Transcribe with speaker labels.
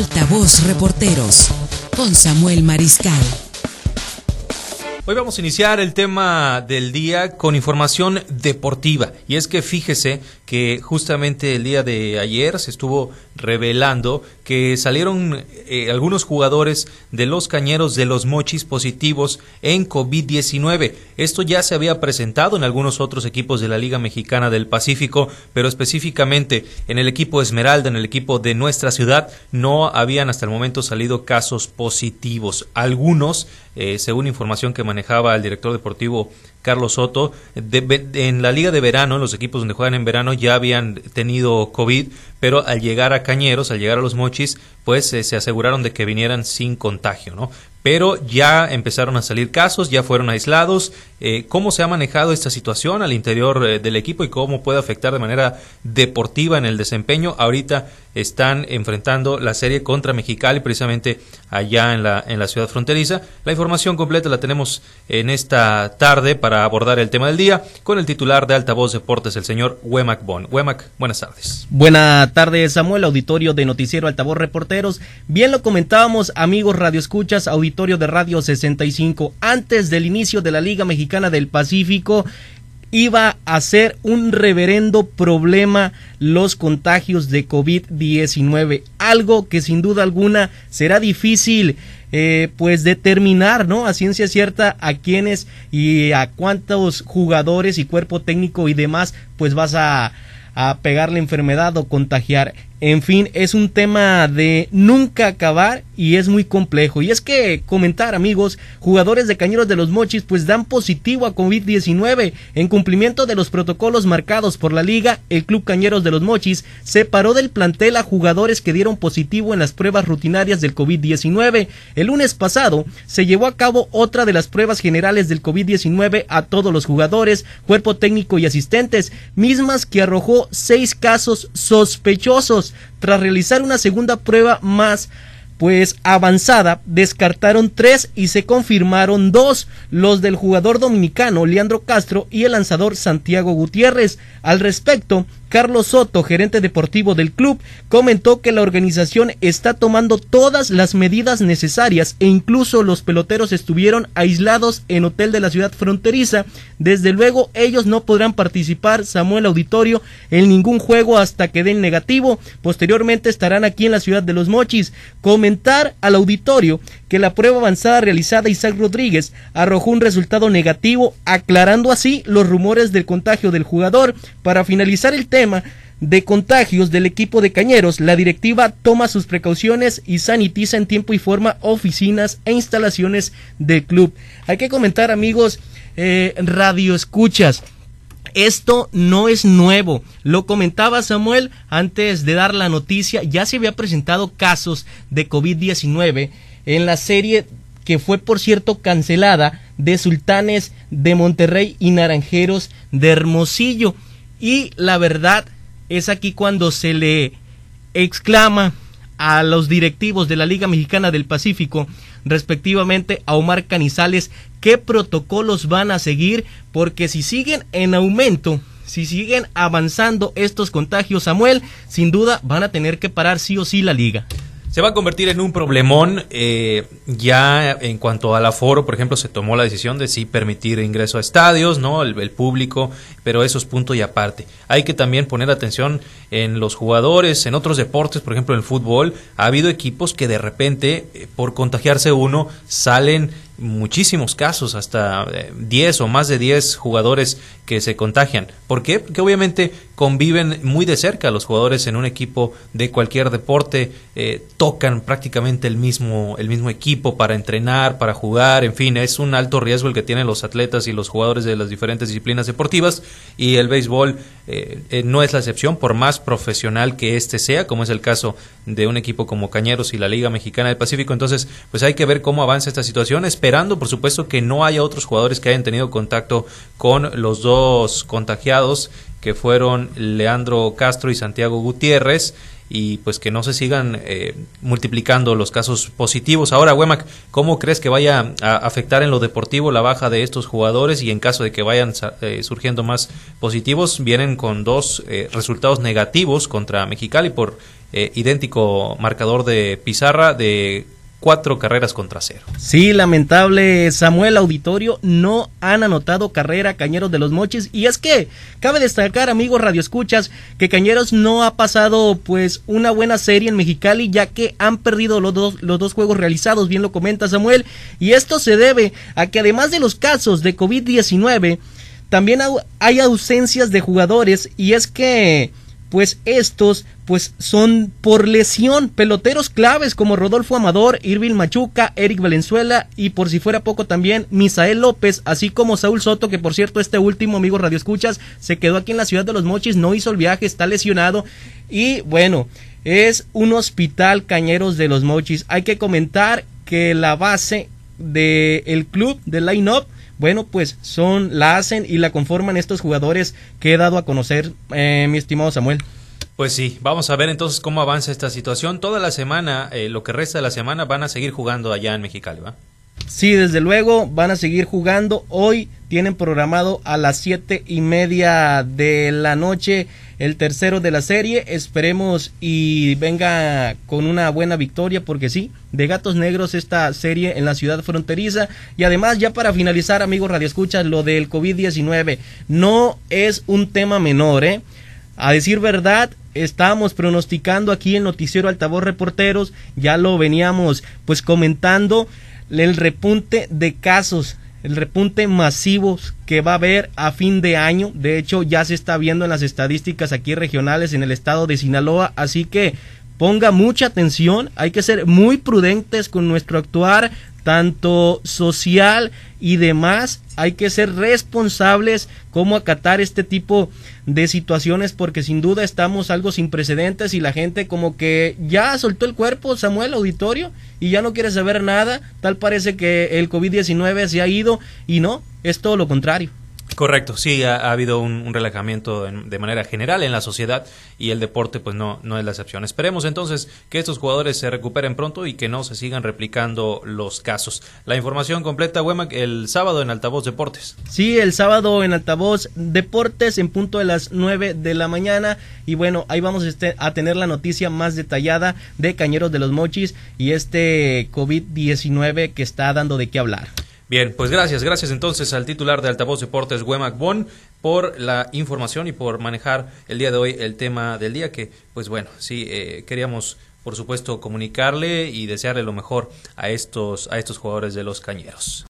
Speaker 1: Altavoz Reporteros con Samuel Mariscal.
Speaker 2: Hoy vamos a iniciar el tema del día con información deportiva. Y es que fíjese que justamente el día de ayer se estuvo revelando que salieron eh, algunos jugadores de los cañeros de los mochis positivos en COVID-19. Esto ya se había presentado en algunos otros equipos de la Liga Mexicana del Pacífico, pero específicamente en el equipo Esmeralda, en el equipo de nuestra ciudad, no habían hasta el momento salido casos positivos. Algunos, eh, según información que manejaba el director deportivo Carlos Soto, en la liga de verano, los equipos donde juegan en verano ya habían tenido COVID, pero al llegar a Cañeros, al llegar a los Mochis, pues eh, se aseguraron de que vinieran sin contagio, ¿no? Pero ya empezaron a salir casos, ya fueron aislados. Eh, ¿Cómo se ha manejado esta situación al interior eh, del equipo y cómo puede afectar de manera deportiva en el desempeño? Ahorita están enfrentando la serie contra Mexicali, precisamente allá en la, en la ciudad fronteriza. La información completa la tenemos en esta tarde para abordar el tema del día con el titular de Altavoz Deportes, el señor Wemac Bon. Wemac, buenas tardes.
Speaker 3: Buenas tardes, Samuel, auditorio de Noticiero Altavoz Reporteros. Bien lo comentábamos, amigos Radio Escuchas, auditorio de Radio 65. Antes del inicio de la Liga Mexicana del Pacífico, iba a ser un reverendo problema los contagios de COVID-19, algo que sin duda alguna será difícil eh, pues determinar, ¿no? A ciencia cierta a quiénes y a cuántos jugadores y cuerpo técnico y demás pues vas a, a pegar la enfermedad o contagiar. En fin, es un tema de nunca acabar y es muy complejo. Y es que comentar, amigos, jugadores de Cañeros de los Mochis pues dan positivo a COVID-19. En cumplimiento de los protocolos marcados por la liga, el Club Cañeros de los Mochis separó del plantel a jugadores que dieron positivo en las pruebas rutinarias del COVID-19. El lunes pasado se llevó a cabo otra de las pruebas generales del COVID-19 a todos los jugadores, cuerpo técnico y asistentes, mismas que arrojó seis casos sospechosos tras realizar una segunda prueba más pues avanzada, descartaron tres y se confirmaron dos, los del jugador dominicano Leandro Castro y el lanzador Santiago Gutiérrez. Al respecto, Carlos Soto, gerente deportivo del club, comentó que la organización está tomando todas las medidas necesarias e incluso los peloteros estuvieron aislados en hotel de la ciudad fronteriza. Desde luego ellos no podrán participar, Samuel Auditorio, en ningún juego hasta que den negativo. Posteriormente estarán aquí en la ciudad de Los Mochis. Comentar al auditorio que la prueba avanzada realizada Isaac Rodríguez arrojó un resultado negativo, aclarando así los rumores del contagio del jugador. Para finalizar el tema, de contagios del equipo de Cañeros, la directiva toma sus precauciones y sanitiza en tiempo y forma oficinas e instalaciones del club. Hay que comentar, amigos, eh, radio escuchas. Esto no es nuevo. Lo comentaba Samuel antes de dar la noticia. Ya se había presentado casos de COVID-19 en la serie que fue por cierto cancelada de Sultanes de Monterrey y Naranjeros de Hermosillo. Y la verdad es aquí cuando se le exclama a los directivos de la Liga Mexicana del Pacífico, respectivamente a Omar Canizales, qué protocolos van a seguir, porque si siguen en aumento, si siguen avanzando estos contagios, Samuel, sin duda van a tener que parar sí o sí la liga
Speaker 2: se va a convertir en un problemón. Eh, ya en cuanto al aforo, por ejemplo, se tomó la decisión de sí permitir ingreso a estadios, ¿no? El, público, pero eso es punto y aparte. Hay que también poner atención en los jugadores, en otros deportes, por ejemplo, en el fútbol. Ha habido equipos que de repente, eh, por contagiarse uno, salen muchísimos casos, hasta 10 eh, o más de 10 jugadores que se contagian. ¿Por qué? Porque obviamente conviven muy de cerca los jugadores en un equipo de cualquier deporte, eh, tocan prácticamente el mismo, el mismo equipo para entrenar, para jugar, en fin, es un alto riesgo el que tienen los atletas y los jugadores de las diferentes disciplinas deportivas y el béisbol eh, no es la excepción, por más profesional que este sea, como es el caso de un equipo como Cañeros y la Liga Mexicana del Pacífico. Entonces, pues hay que ver cómo avanza esta situación esperando, por supuesto, que no haya otros jugadores que hayan tenido contacto con los dos contagiados, que fueron Leandro Castro y Santiago Gutiérrez y pues que no se sigan eh, multiplicando los casos positivos. Ahora, Wemac, ¿cómo crees que vaya a afectar en lo deportivo la baja de estos jugadores y en caso de que vayan eh, surgiendo más positivos, vienen con dos eh, resultados negativos contra Mexicali por eh, idéntico marcador de pizarra de cuatro carreras contra cero.
Speaker 3: Sí, lamentable, Samuel Auditorio, no han anotado carrera Cañeros de los Mochis. Y es que cabe destacar, amigos radioescuchas, que Cañeros no ha pasado pues una buena serie en Mexicali, ya que han perdido los dos, los dos juegos realizados, bien lo comenta Samuel. Y esto se debe a que además de los casos de COVID-19, también hay ausencias de jugadores y es que pues estos pues son por lesión peloteros claves como Rodolfo Amador, Irving Machuca, Eric Valenzuela y por si fuera poco también Misael López, así como Saúl Soto, que por cierto este último amigo Radio Escuchas se quedó aquí en la ciudad de Los Mochis, no hizo el viaje, está lesionado y bueno, es un hospital Cañeros de Los Mochis. Hay que comentar que la base del el club de Line Up bueno, pues son, la hacen y la conforman estos jugadores que he dado a conocer, eh, mi estimado Samuel.
Speaker 2: Pues sí, vamos a ver entonces cómo avanza esta situación. Toda la semana, eh, lo que resta de la semana, van a seguir jugando allá en Mexicali, ¿va?
Speaker 3: Sí, desde luego van a seguir jugando. Hoy tienen programado a las siete y media de la noche el tercero de la serie. Esperemos y venga con una buena victoria porque sí, de Gatos Negros esta serie en la ciudad fronteriza. Y además ya para finalizar, amigos Radio Escucha, lo del COVID-19 no es un tema menor, ¿eh? A decir verdad, estamos pronosticando aquí en Noticiero Altavoz Reporteros, ya lo veníamos pues comentando, el repunte de casos el repunte masivo que va a haber a fin de año. De hecho, ya se está viendo en las estadísticas aquí regionales en el estado de Sinaloa. Así que ponga mucha atención. Hay que ser muy prudentes con nuestro actuar, tanto social y demás. Hay que ser responsables cómo acatar este tipo de situaciones porque sin duda estamos algo sin precedentes y la gente como que ya soltó el cuerpo, Samuel Auditorio, y ya no quiere saber nada. Tal parece que el COVID-19 se ha ido y no, es todo lo contrario.
Speaker 2: Correcto, sí, ha, habido un, relajamiento de manera general en la sociedad y el deporte pues no, no es la excepción. Esperemos entonces que estos jugadores se recuperen pronto y que no se sigan replicando los casos. La información completa, Wemac, el sábado en Altavoz Deportes.
Speaker 3: Sí, el sábado en Altavoz Deportes en punto de las 9 de la mañana y bueno, ahí vamos este, a tener la noticia más detallada de Cañeros de los Mochis y este COVID-19 que está dando de qué hablar.
Speaker 2: Bien, pues gracias, gracias entonces al titular de Altavoz Deportes, Wemac Bon, por la información y por manejar el día de hoy el tema del día que, pues bueno, sí, eh, queríamos por supuesto comunicarle y desearle lo mejor a estos, a estos jugadores de los Cañeros.